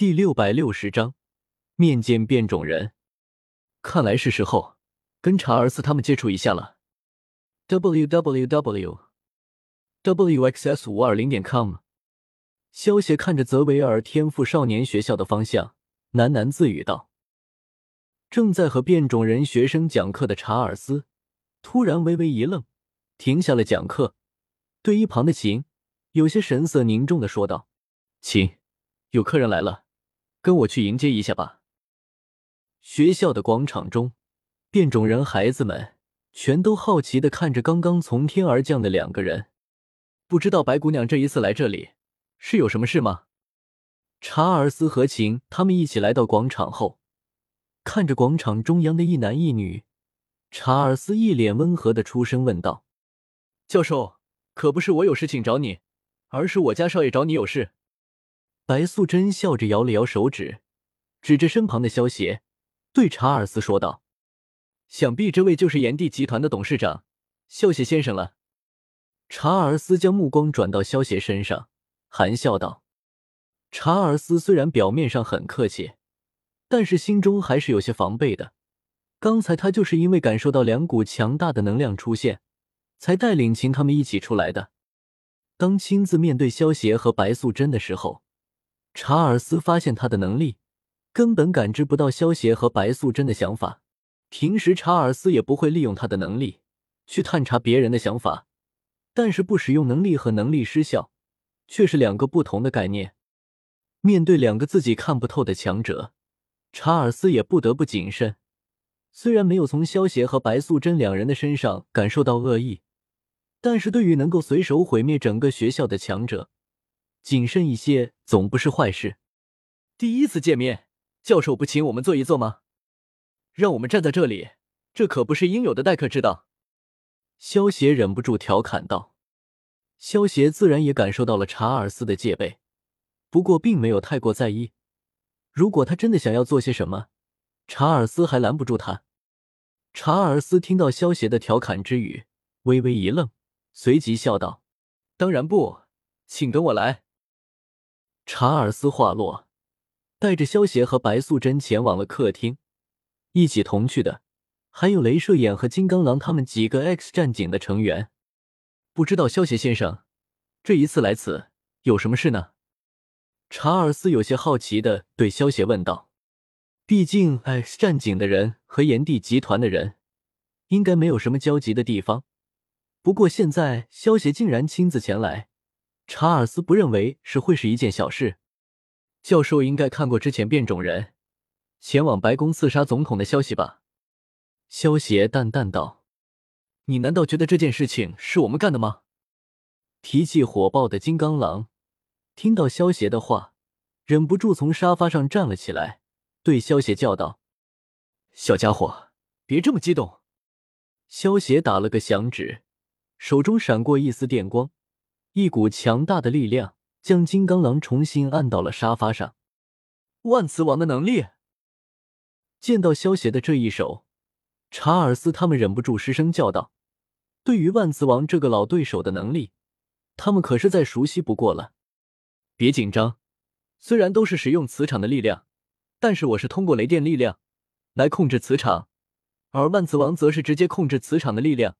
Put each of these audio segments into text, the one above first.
第六百六十章面见变种人。看来是时候跟查尔斯他们接触一下了。w w w w x s 五二零点 com。萧协看着泽维尔天赋少年学校的方向，喃喃自语道：“正在和变种人学生讲课的查尔斯，突然微微一愣，停下了讲课，对一旁的秦有些神色凝重的说道：‘秦，有客人来了。’”跟我去迎接一下吧。学校的广场中，变种人孩子们全都好奇的看着刚刚从天而降的两个人。不知道白姑娘这一次来这里是有什么事吗？查尔斯和琴他们一起来到广场后，看着广场中央的一男一女，查尔斯一脸温和的出声问道：“教授，可不是我有事情找你，而是我家少爷找你有事。”白素贞笑着摇了摇手指，指着身旁的萧协，对查尔斯说道：“想必这位就是炎帝集团的董事长萧协先生了。”查尔斯将目光转到萧协身上，含笑道：“查尔斯虽然表面上很客气，但是心中还是有些防备的。刚才他就是因为感受到两股强大的能量出现，才带领秦他们一起出来的。当亲自面对萧协和白素贞的时候。”查尔斯发现他的能力根本感知不到萧协和白素贞的想法。平时查尔斯也不会利用他的能力去探查别人的想法，但是不使用能力和能力失效却是两个不同的概念。面对两个自己看不透的强者，查尔斯也不得不谨慎。虽然没有从萧协和白素贞两人的身上感受到恶意，但是对于能够随手毁灭整个学校的强者。谨慎一些总不是坏事。第一次见面，教授不请我们坐一坐吗？让我们站在这里，这可不是应有的待客之道。萧协忍不住调侃道。萧协自然也感受到了查尔斯的戒备，不过并没有太过在意。如果他真的想要做些什么，查尔斯还拦不住他。查尔斯听到萧协的调侃之语，微微一愣，随即笑道：“当然不，请跟我来。”查尔斯话落，带着萧协和白素贞前往了客厅。一起同去的还有镭射眼和金刚狼他们几个 X 战警的成员。不知道萧协先生这一次来此有什么事呢？查尔斯有些好奇的对萧协问道。毕竟 X 战警的人和炎帝集团的人应该没有什么交集的地方。不过现在萧协竟然亲自前来。查尔斯不认为是会是一件小事。教授应该看过之前变种人前往白宫刺杀总统的消息吧？萧协淡淡道：“你难道觉得这件事情是我们干的吗？”脾气火爆的金刚狼听到萧协的话，忍不住从沙发上站了起来，对萧协叫道：“小家伙，别这么激动。”萧协打了个响指，手中闪过一丝电光。一股强大的力量将金刚狼重新按到了沙发上。万磁王的能力。见到萧协的这一手，查尔斯他们忍不住失声叫道：“对于万磁王这个老对手的能力，他们可是再熟悉不过了。”别紧张，虽然都是使用磁场的力量，但是我是通过雷电力量来控制磁场，而万磁王则是直接控制磁场的力量，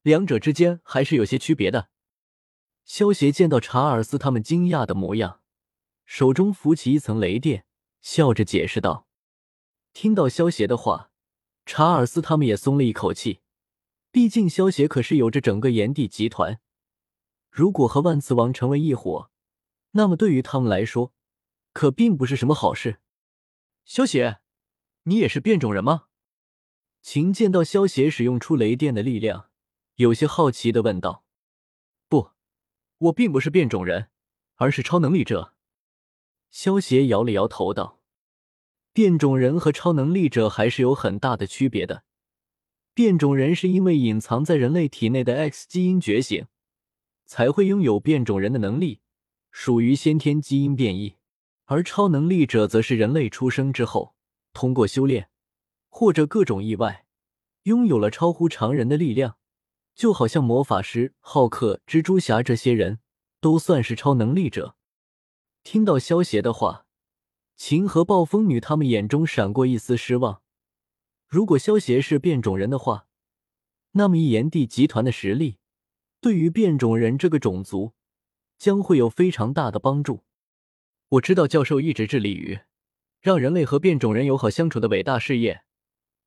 两者之间还是有些区别的。萧协见到查尔斯他们惊讶的模样，手中浮起一层雷电，笑着解释道：“听到萧协的话，查尔斯他们也松了一口气。毕竟萧协可是有着整个炎帝集团，如果和万磁王成为一伙，那么对于他们来说，可并不是什么好事。”萧协，你也是变种人吗？秦见到萧协使用出雷电的力量，有些好奇的问道。我并不是变种人，而是超能力者。萧协摇了摇头道：“变种人和超能力者还是有很大的区别的。变种人是因为隐藏在人类体内的 X 基因觉醒，才会拥有变种人的能力，属于先天基因变异；而超能力者则是人类出生之后，通过修炼或者各种意外，拥有了超乎常人的力量。”就好像魔法师、浩克、蜘蛛侠这些人都算是超能力者。听到萧协的话，秦和暴风女他们眼中闪过一丝失望。如果萧协是变种人的话，那么一炎帝集团的实力对于变种人这个种族将会有非常大的帮助。我知道教授一直致力于让人类和变种人友好相处的伟大事业，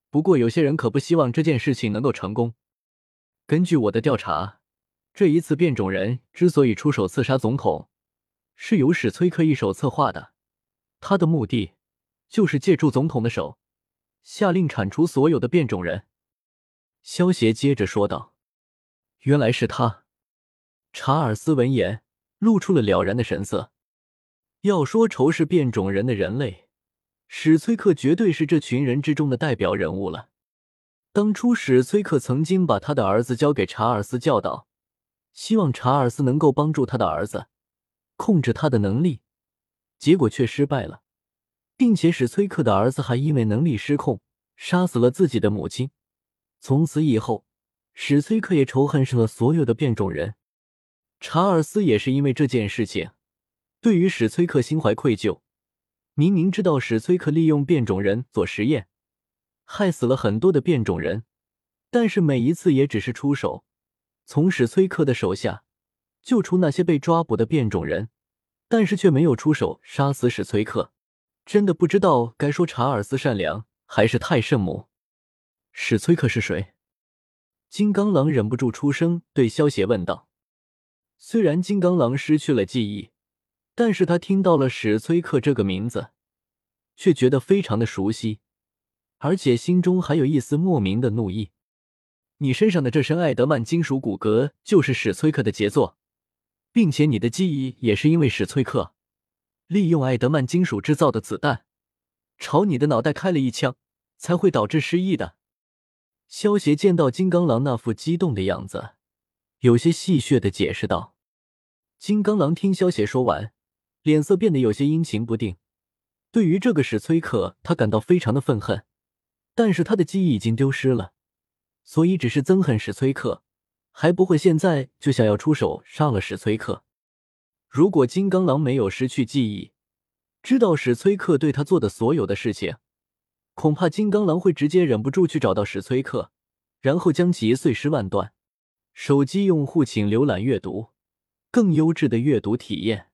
不过有些人可不希望这件事情能够成功。根据我的调查，这一次变种人之所以出手刺杀总统，是由史崔克一手策划的。他的目的就是借助总统的手，下令铲除所有的变种人。萧协接着说道：“原来是他。”查尔斯闻言露出了了然的神色。要说仇视变种人的人类，史崔克绝对是这群人之中的代表人物了。当初史崔克曾经把他的儿子交给查尔斯教导，希望查尔斯能够帮助他的儿子控制他的能力。结果却失败了，并且史崔克的儿子还因为能力失控，杀死了自己的母亲。从此以后，史崔克也仇恨上了所有的变种人。查尔斯也是因为这件事情，对于史崔克心怀愧疚。明明知道史崔克利用变种人做实验，害死了很多的变种人，但是每一次也只是出手，从史崔克的手下救出那些被抓捕的变种人。但是却没有出手杀死史崔克，真的不知道该说查尔斯善良还是太圣母。史崔克是谁？金刚狼忍不住出声对萧协问道。虽然金刚狼失去了记忆，但是他听到了史崔克这个名字，却觉得非常的熟悉，而且心中还有一丝莫名的怒意。你身上的这身艾德曼金属骨骼就是史崔克的杰作。并且你的记忆也是因为史崔克利用艾德曼金属制造的子弹朝你的脑袋开了一枪，才会导致失忆的。萧协见到金刚狼那副激动的样子，有些戏谑的解释道：“金刚狼听萧协说完，脸色变得有些阴晴不定。对于这个史崔克，他感到非常的愤恨，但是他的记忆已经丢失了，所以只是憎恨史崔克。”还不会现在就想要出手杀了史崔克。如果金刚狼没有失去记忆，知道史崔克对他做的所有的事情，恐怕金刚狼会直接忍不住去找到史崔克，然后将其碎尸万段。手机用户请浏览阅读，更优质的阅读体验。